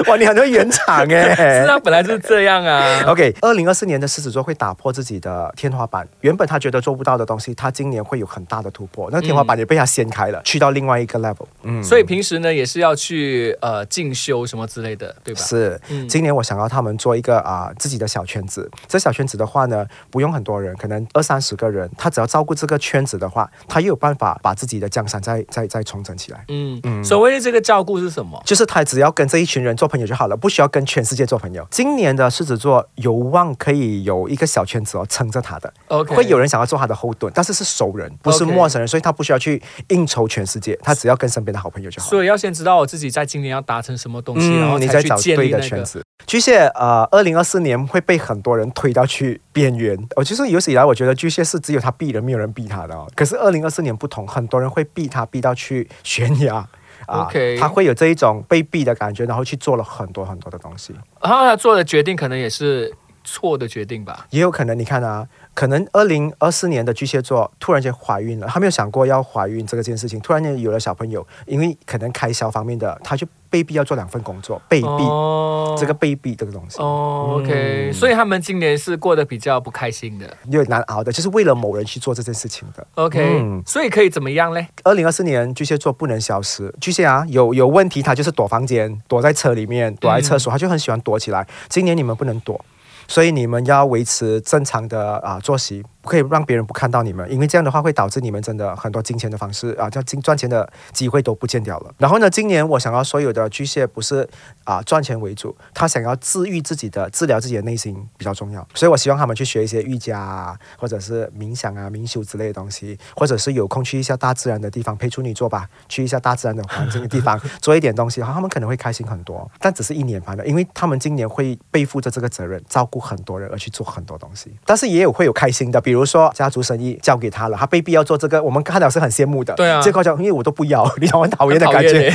(laughs) 哇，你很会圆场哎。是啊，本来就是这样啊。OK，二零二四年的狮子座会打破自己的天花板，原本他觉得做不到的东西，他今年会有很大的突破，那个天花板也被他掀开了，去到另外一个 level。嗯，所以平时呢，也是要去呃进修什么之类的，对吧？是，嗯今年我想要他们做一个啊、自己的小圈子。这小圈子的话呢，不用很多人，可能二三十个人，他只要照顾这个圈子的话，他又有办法把自己的江山再再再重整起来。嗯，所谓的这个照顾是什么？就是他只要跟这一群人做朋友就好了，不需要跟全世界做朋友。今年的狮子座有望可以有一个小圈子哦，撑着他的。OK 会有人想要做他的后盾，但是是熟人，不是陌生人，所以他不需要去应酬全世界，他只要跟身边的好朋友就好。所以要先知道我自己在今年要达成什么东西，然后嗯你才去在找对。的圈子。巨蟹，呃，二零二四年会被很多人推到去边缘。我其实有史以来，我觉得巨蟹是只有他避人，没有人避他的哦。可是二零二四年不同，很多人会避他，避到去悬崖。啊 OK 他会有这一种被逼的感觉，然后去做了很多很多的东西。然后他做的决定可能也是错的决定吧。也有可能，你看啊，可能二零二四年的巨蟹座突然间怀孕了，他没有想过要怀孕这个件事情，突然间有了小朋友，因为可能开销方面的，他就被逼要做两份工作，被逼、哦这个被逼这个东西。哦，OK，、嗯所以他们今年是过得比较不开心的。有点难熬的，就是为了某人去做这件事情的。OK，、嗯所以可以怎么样嘞？二零二四年巨蟹座不能消失，巨蟹啊有有问题，他就是躲房间，躲在车里面，躲在厕所，他就很喜欢躲起来。今年你们不能躲。所以你们要维持正常的啊作息，不可以让别人不看到你们，因为这样的话会导致你们真的很多金钱的方式啊，叫金赚钱的机会都不见掉了。然后呢，今年我想要所有的巨蟹不是啊赚钱为主，他想要治愈自己的、治疗自己的内心比较重要，所以我希望他们去学一些瑜伽啊，或者是冥想啊、冥修之类的东西，或者是有空去一下大自然的地方陪处女座吧，去一下大自然的环境的地方 (laughs) 做一点东西，他们可能会开心很多。但只是一年半的，因为他们今年会背负着这个责任，照顾很多人而去做很多东西。但是也有会有开心的，比如说家族生意交给他了，他被逼要做这个，我们看到是很羡慕的。对啊结果讲因为我都不要，(laughs) 你懂我很讨厌的感觉。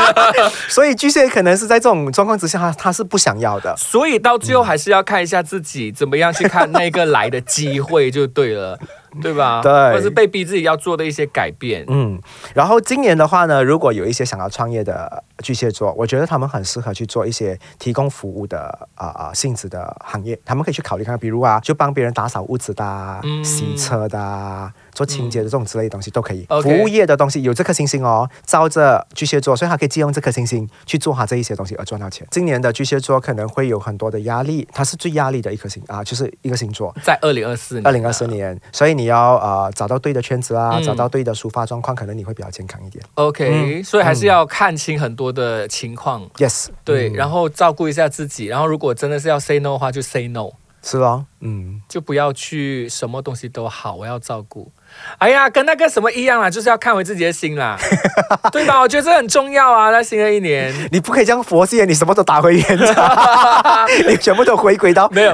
(laughs) 所以巨蟹可能是在这种状况之下，他他是不想要的。所以到最后还是要看一下自己怎么样去看那个来的机会就对了，对吧？对或是被逼自己要做的一些改变。嗯，然后今年的话呢，如果有一些想要创业的巨蟹座，我觉得他们很适合去做一些提供服务的啊啊、性质的行业，他们可以去考虑看看，比如啊，就帮别人打扫屋子的、洗车的、啊、做清洁的这种之类的东西都可以。服务业的东西有这颗星星哦，照着巨蟹座，所以他可以借用这颗星星去做好这一些东西而赚到钱。今年的巨蟹座可能会有很多的压力，它是最压力的一颗星啊，就是一个星座。在二零二四年，二零二四年，所以你要呃找到对的圈子啊，嗯找到对的抒发状况，可能你会比较健康一点。OK，、所以嗯还是要看清很多的情况，Yes，对，嗯然后照顾一下自己，然后如果真的是要 say no 的话，就 say no，是咯，嗯，就不要去什么东西都好，我要照顾。哎呀，跟那个什么一样啦，就是要看回自己的心啦，(laughs) 对吧？我觉得这很重要啊，在新的一年。你不可以这样佛系，你什么都打回原 trạng，(laughs) 你全部都回归到没有，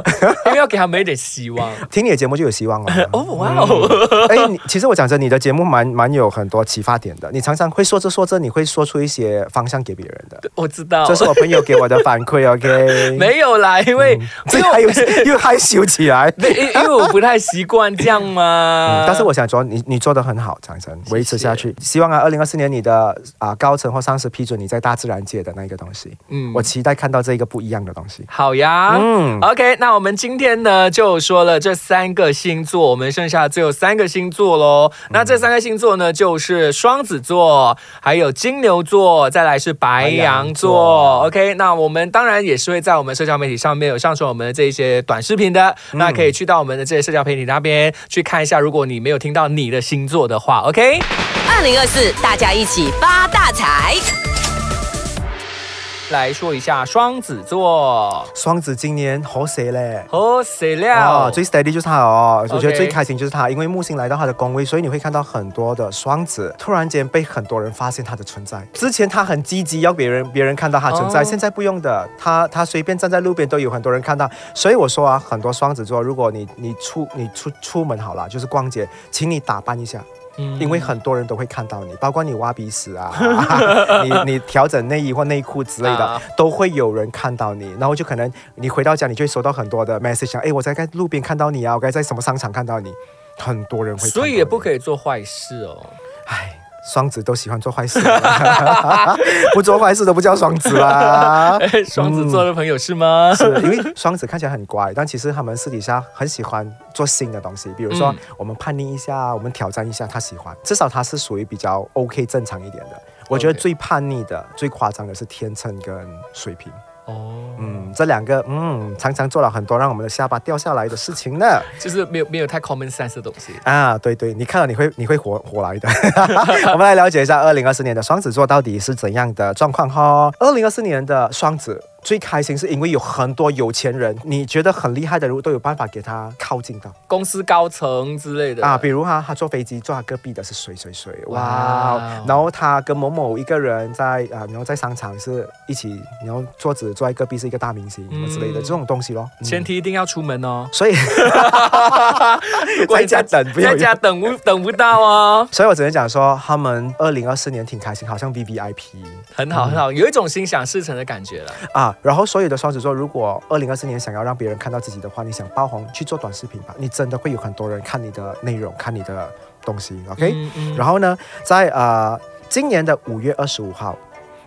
因为要给他们一点希望。(laughs) 听你的节目就有希望了。哦，哇哦，哎，你其实我讲真，你的节目蛮蛮有很多启发点的。你常常会说着说着，你会说出一些方向给别人的。我知道，这是我朋友给我的反馈，OK？没有啦，因为、这还有又害羞起来。因因为我不太习惯这样嘛。但是我想说，你你做的很好，长城，维持下去。希望啊，二零二四年你的啊、高层或上司批准你在大自然界的那个东西。嗯我期待看到这一个不一样的东西。好呀，嗯 OK，那我们今天呢就说了这三个星座，我们剩下只有三个星座喽。那这三个星座呢，就是双子座，还有金牛座，再来是白羊座。白羊座 OK，那我们当然也是会在我们社交媒体上面有上传我们的这一些短视频的，那可以去到我们的这些社交媒体那边去看一下。如果你没有听到你的星座的话，OK。二零二四，大家一起发大财。来说一下双子座。双子今年好谁嘞？好，谁了？哦，最 steady 就是他哦，我觉得最开心就是他，因为木星来到他的宫位，所以你会看到很多的双子突然间被很多人发现他的存在。之前他很积极要别人别人看到他存在，哦现在不用的，他他随便站在路边都有很多人看到。所以我说啊，很多双子座，如果你你出你出出门好了，就是逛街，请你打扮一下。嗯。因为很多人都会看到你，包括你挖鼻屎啊，(laughs) (laughs) 你你调整内衣或内裤之类的，啊。都会有人看到你，然后就可能你回到家，你就会收到很多的 message，讲，哎，我在在路边看到你啊，我该在什么商场看到你，很多人会所以也不可以做坏事哦。唉，双子都喜欢做坏事，(laughs) 不做坏事都不叫双子啦。(laughs) 双子座的朋友是吗？是因为双子看起来很乖，但其实他们私底下很喜欢做新的东西，比如说、嗯我们叛逆一下，我们挑战一下，他喜欢。至少他是属于比较 OK 正常一点的。我觉得最叛逆的、最夸张的是天秤跟水瓶。哦，嗯，这两个嗯，常常做了很多让我们的下巴掉下来的事情呢。就是没有没有太 common sense 的东西。啊，对对，你看了你会你会火火来的。(laughs) 我们来了解一下二零二四年的双子座到底是怎样的状况哈。二零二四年的双子最开心是因为有很多有钱人，你觉得很厉害的人物都有办法给他靠近到公司高层之类的啊，比如哈，他坐飞机坐他隔壁的是谁谁谁，哇然后他跟某某一个人在啊，然后在商场是一起，然后桌子坐在隔壁是一个大明星什么之类的、嗯这种东西咯。嗯前提一定要出门哦。所以 (laughs) 在家等不要在家等不等不到哦。(laughs) 所以我只能讲说，他们二零二四年挺开心，好像 V V I P 很好很好，有一种心想事成的感觉了。啊。然后所有的双子座，如果二零二四年想要让别人看到自己的话，你想爆红，去做短视频吧，你真的会有很多人看你的内容，看你的东西，OK？、嗯嗯。然后呢，在呃今年的五月二十五号，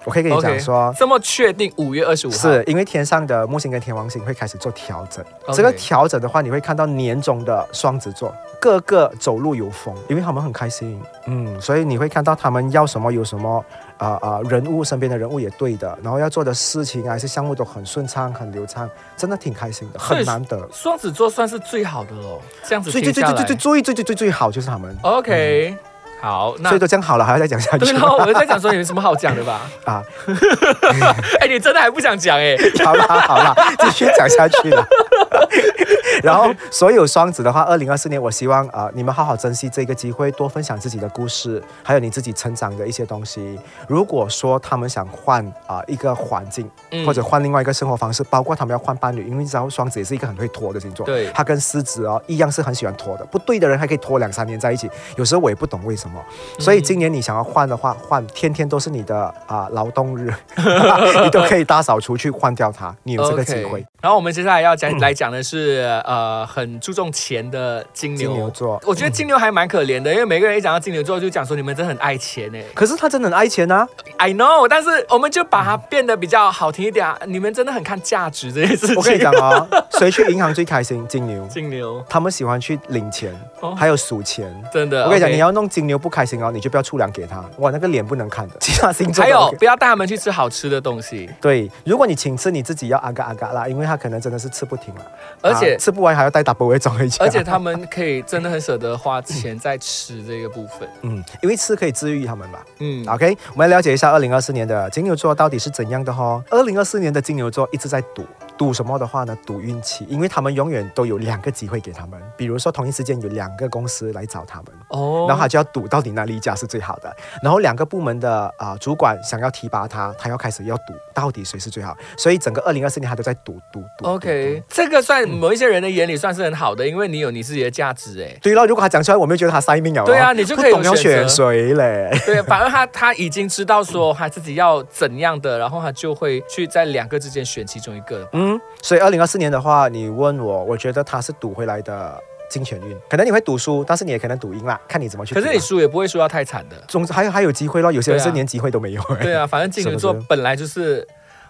我可以跟你讲说。这么确定五月二十五号？是因为天上的木星跟天王星会开始做调整。这个调整的话，你会看到年中的双子座个个走路有风，因为他们很开心，嗯，所以你会看到他们要什么有什么，啊、啊、人物身边的人物也对的，然后要做的事情啊还是项目都很顺畅、很流畅，真的挺开心的，很难得。双子座算是最好的喽。这样子最最最最最最最最最最最好就是他们，OK，好，那所以都讲好了，还要再讲下去对啊，我在讲说有什么好讲的吧？(laughs) 啊？(laughs) 哎，你真的还不想讲哎？好啦好啦，继续讲下去了。(laughs) 然后，所有双子的话，二零二四年，我希望啊、呃你们好好珍惜这个机会，多分享自己的故事，还有你自己成长的一些东西。如果说他们想换啊、一个环境，嗯或者换另外一个生活方式，包括他们要换伴侣，因为你知道双子也是一个很会拖的星座，对他跟狮子哦一样是很喜欢拖的，不对的人还可以拖两三年在一起，有时候我也不懂为什么。所以今年你想要换的话，换天天都是你的啊、劳动日，(laughs) 你都可以大扫除去换掉它，(laughs) 你有这个机会。然后我们接下来要讲、来讲的是呃很注重钱的金牛。金牛座我觉得金牛还蛮可怜的，因为每个人一讲到金牛座就讲说你们真的很爱钱哎。可是他真的很爱钱啊！I know，但是我们就把它变得比较好听一点、啊，你们真的很看价值这件事情。我跟你讲哦，(laughs) 谁去银行最开心？金牛，金牛他们喜欢去领钱，哦还有数钱。真的，我跟你讲你要弄金牛不开心哦，你就不要出粮给他，哇，那个脸不能看的。(laughs) 其他星座还有不要带他们去吃好吃的东西，对，如果你请吃，你自己要阿嘎阿嘎啦，因为他可能真的是吃不停了，而且啊吃不完还要带 double 回装回家。而且 (laughs) 他们可以真的很舍得花钱在吃这个部分。(laughs) 嗯，因为吃可以治愈他们吧。嗯，OK，我们来了解一下二零二四年的金牛座到底是怎样的哈、二零二四年的金牛座一直在赌，赌什么的话呢？赌运气，因为他们永远都有两个机会给他们，比如说同一时间有两个公司来找他们。哦然后他就要赌到底哪里一家是最好的，然后两个部门的啊、主管想要提拔他，他要开始要赌到底谁是最好，所以整个二零二四年他都在赌赌赌。OK，这个算某一些人的眼里算是很好的，因为你有你自己的价值哎。对了，如果他讲出来，我没有觉得他塞命了哦。对啊你就可以懂要选谁嘞。对，反而他他已经知道说他自己要怎样的，然后他就会去在两个之间选其中一个。嗯，所以二零二四年的话，你问我，我觉得他是赌回来的金钱运，可能你会赌输，但是你也可能赌赢啦，看你怎么去。可是你输也不会输到太惨的。总之还有还有机会咯，有些人是连机会都没有。对啊，反正金牛座 (laughs) 本来就是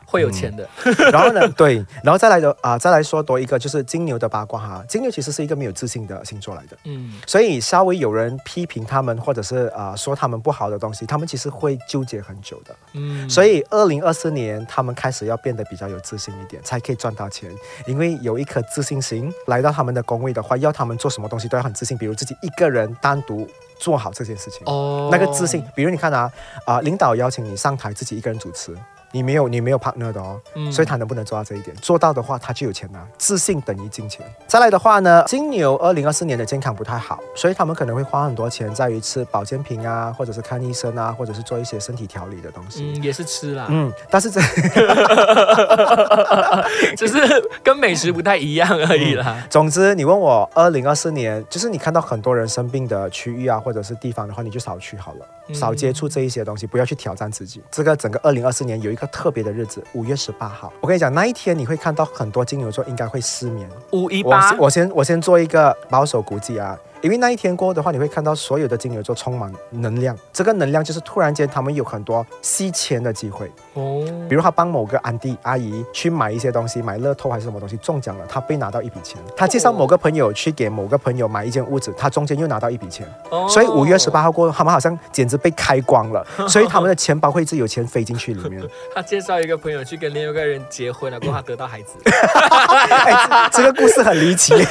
会有钱的。(laughs) 然后呢，对，然后再来的啊、再来说多一个就是金牛的八卦哈，金牛其实是一个没有自信的星座来的。嗯，所以稍微有人批评他们，或者是啊、呃说他们不好的东西，他们其实会纠结很久的。嗯所以二零二四年他们开始要变得比较有自信一点，才可以赚到钱。因为有一颗自信心来到他们的工位的话，要他们做什么东西都要很自信，比如自己一个人单独做好这件事情。哦那个自信，比如你看啊，啊、领导邀请你上台自己一个人主持，你没有你没有 partner 的哦，嗯所以他能不能做到这一点？做到的话，他就有钱拿。自信等于金钱。再来的话呢，金牛二零二四年的健康不太好，所以他们可能会花很多钱在于吃保健品啊，或者是看医生啊，或者是做一些身体调理的东西。嗯，也是吃啦，嗯，但是这 (laughs) 只是跟美食不太一样而已啦。总之，你问我二零二四年，就是你看到很多人生病的区域啊，或者是地方的话，你就少去好了，嗯少接触这一些东西，不要去挑战自己。这个整个二零二四年有一个特别的日子，五月十八号，我跟你讲，那一天你会看到很多金牛座应该会失眠。我五一八先，我先我先做一个保守估计啊，因为那一天过后的话，你会看到所有的金牛座充满能量，这个能量就是突然间他们有很多吸钱的机会，哦，比如他帮某个安迪阿姨去买一些东西，买乐透还是什么东西中奖了，他被拿到一笔钱。他介绍某个朋友去给某个朋友买一间屋子，他中间又拿到一笔钱。哦所以五月十八号过后，他们好像简直被开光了，(laughs) 所以他们的钱包会一直有钱飞进去里面。他介绍一个朋友去跟另外一个人结婚了，过后他得到孩子。(laughs) 这个故事很离奇。(laughs)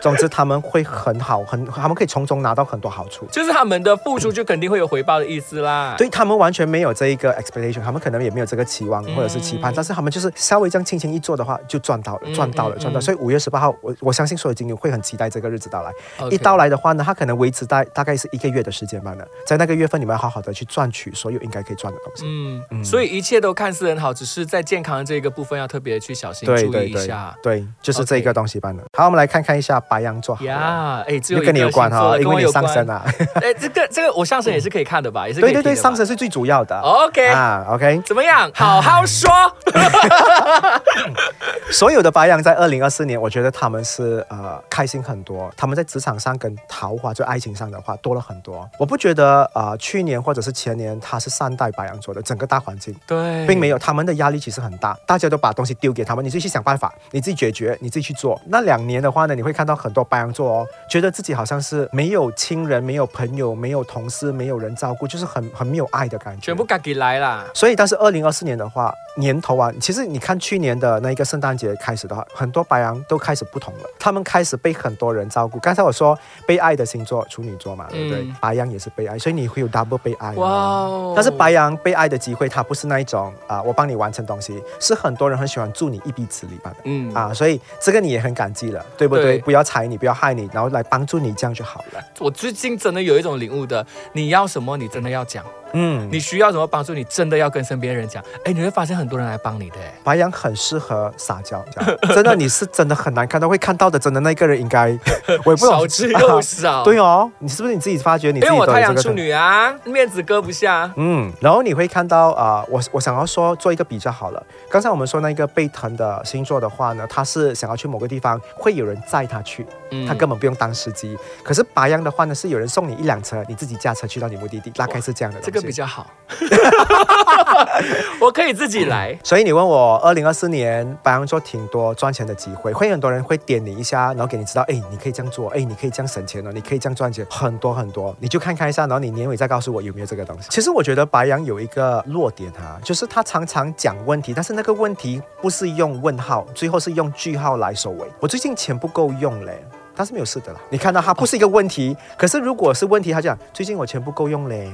总之他们会很好，很他们可以从中拿到很多好处。就是他们的付出就肯定会有回报的意思啦。对他们完全没有这一个 expectation，他们可能也没有这个期望嗯或者是期盼，但是他们就是稍微这样轻轻一做的话，就赚到了，嗯赚到了，嗯赚到所以五月十八号，我我相信所有金牛会很期待这个日子到来。一到来的话呢，它可能维持在大概是一个月的时间吧呢。在那个月份，你们要好好的去赚取所有应该可以赚的东西。嗯，嗯所以一切都看似很好，只是在健康的这个部分要特别去小心注意对对对一下。对，就是这 OK 个东西罢了。好，我们来看看一下白羊座好了。呀，哎，只有就跟你有关哈，因为你上升啊。啊。(laughs) 哎，这个这个我上升也是可以看的吧？也是对对对，上升是最主要的。OK，啊，OK，怎么样？好好说。(laughs) 所有的白羊在二零二四年，我觉得他们是呃开心很多，他们在职场上跟桃花就爱情上的话多了很多。我不觉得呃去年或者是前年他是善待白羊座的整个大环境。对，并没有，他们的压力其实很大，大家都把东西丢给他们，你自己去想办法，你自己解决，你自己去做。那两年的话呢，你会看到很多白羊座哦，觉得自己好像是没有亲人、没有朋友、没有同事、没有人照顾，就是很很没有爱的感觉。全部赶紧来啦。所以，但是二零二四年的话，年头啊，其实你看去年的那一个圣诞节开始的话，很多白羊都开始不同了，他们开始被很多人照顾。刚才我说被爱的星座处女座嘛，对不对？嗯白羊也是被爱，所以你会有 double 被爱。哇哦！但是白羊被爱的机会，它不是那一种啊、我帮你完成东西，是很多人很喜欢助你一臂之力吧的。嗯啊，所以这个你也很感激了，对不对？对不要踩你，不要害你，然后来帮助你，这样就好了。我最近真的有一种领悟的，你要什么，你真的要讲；嗯，你需要什么帮助，你真的要跟身边人讲。哎，你会发现很多人来帮你的。哎白羊很适合撒娇，(laughs) 真的你是真的很难看到，会看到的，真的那个人应该，(laughs) 我也不懂少之又少。(laughs) 对哦，你是不是你自己发觉你自因为我太阳处女啊，面子搁不下。嗯，然后你会看到啊、呃我我想要说做一个比较好了。刚才我们说那个被疼的星座的话呢，他是想要去某个地方，会有人载他去，嗯他根本不用当司机。可是白羊的话呢，是有人送你一辆车，你自己驾车去到你目的地，大概是这样的。这个比较好，(laughs) 我可以自己来。所以你问我，二零二四年白羊座挺多赚钱的机会，会很多人会点你一下，然后给你知道，哎，你可以这样做，哎，你可以这样省钱哦，你可以这样赚钱，很多很多，你就看看一下，然后你年尾再告诉我有没有这个东西。其实我觉得白羊有一个弱点哈、就是他常常讲问题，但是那个问题不是用问号，最后是用句号来收尾。我最近钱不够用嘞。他是没有事的啦，你看到他不是一个问题，可是如果是问题，他讲最近我钱不够用嘞，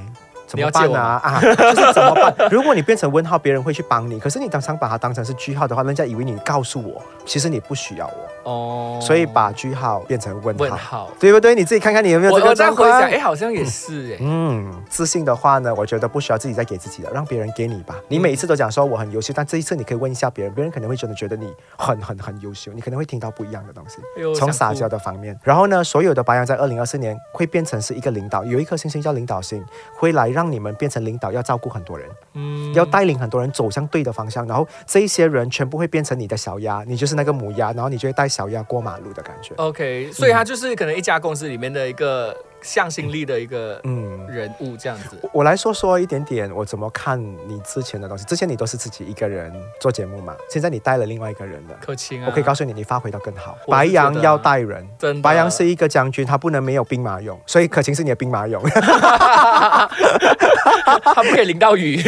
怎么办你要借我啊？啊，(laughs) 就是怎么办？如果你变成问号，别人会去帮你，可是你当常把它当成是句号的话，人家以为你告诉我，其实你不需要我，哦，所以把句号变成问号，问号。对不对？你自己看看你有没有这个我我在回想，哎，好像也是哎。嗯，自信的话呢，我觉得不需要自己再给自己的，让别人给你吧。你每一次都讲说我很优秀，但这一次你可以问一下别人，别人可能会真的觉得你很很很优秀，你可能会听到不一样的东西。哎从撒娇的方面，然后呢，所有的白羊在二零二四年会变成是一个领导，有一颗星星叫领导星，会来让你们变成领导，要照顾很多人，嗯要带领很多人走向对的方向，然后这一些人全部会变成你的小鸭，你就是那个母鸭，然后你就会带小鸭过马路的感觉。OK，所以他就是可能一家公司里面的一个向心力的一个嗯。人物这样子。我我来说说一点点，我怎么看你之前的东西。之前你都是自己一个人做节目嘛，现在你带了另外一个人了。可亲啊，我可以告诉你，你发挥到更好。白羊要带人，白羊是一个将军，他不能没有兵马俑，所以可晴是你的兵马俑。(laughs) 他不可以淋到雨。(laughs)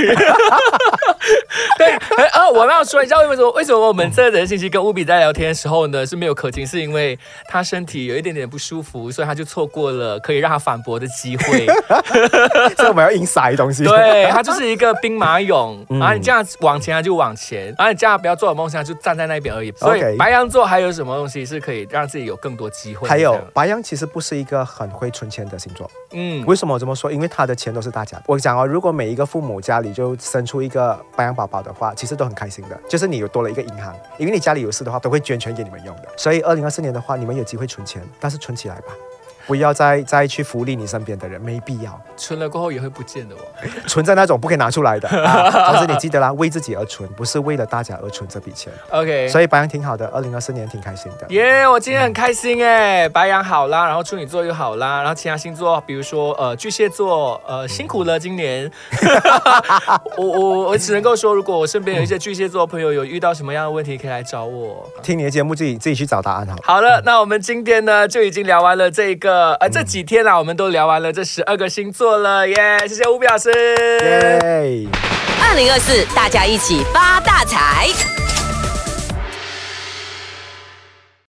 对，呃，我们要说一下为什么为什么我们这个星期跟乌比在聊天的时候呢是没有可晴，是因为他身体有一点点不舒服，所以他就错过了可以让他反驳的机会。(laughs) 所以我们要硬塞东西。对，他就是一个兵马俑，嗯然后你这样往前他就往前，然后你这样不要做的梦想就站在那边而已。所以白羊座还有什么东西是可以让自己有更多机会？还有白羊其实不是一个很会存钱的星座，嗯，为什么我这么说？因为他的钱都是大家的。我讲哦，如果每一个父母家里就生出一个白羊宝宝的话，其实都很开心的。就是你有多了一个银行，因为你家里有事的话，都会捐钱给你们用的。所以二零二四年的话，你们有机会存钱，但是存起来吧，不要再再去福利你身边的人，没必要。存了过后也会不见的哦。存在那种不可以拿出来的。(laughs) 啊、但是你记得啦，为自己而存，不是为了大家而存这笔钱。OK，所以白羊挺好的，二零二四年挺开心的。耶我今天很开心哎，白羊好啦，然后处女座又好啦，然后其他星座，比如说呃巨蟹座，呃辛苦了今年。(laughs) 我我我只能够说，如果我身边有一些巨蟹座的朋友有遇到什么样的问题，可以来找我。听你的节目，自己自己去找答案好了。好了，那我们今天呢就已经聊完了这个呃这几天啊，我们都聊完了这十二个星座了耶谢谢吴表师。耶！二零二四，大家一起发大财。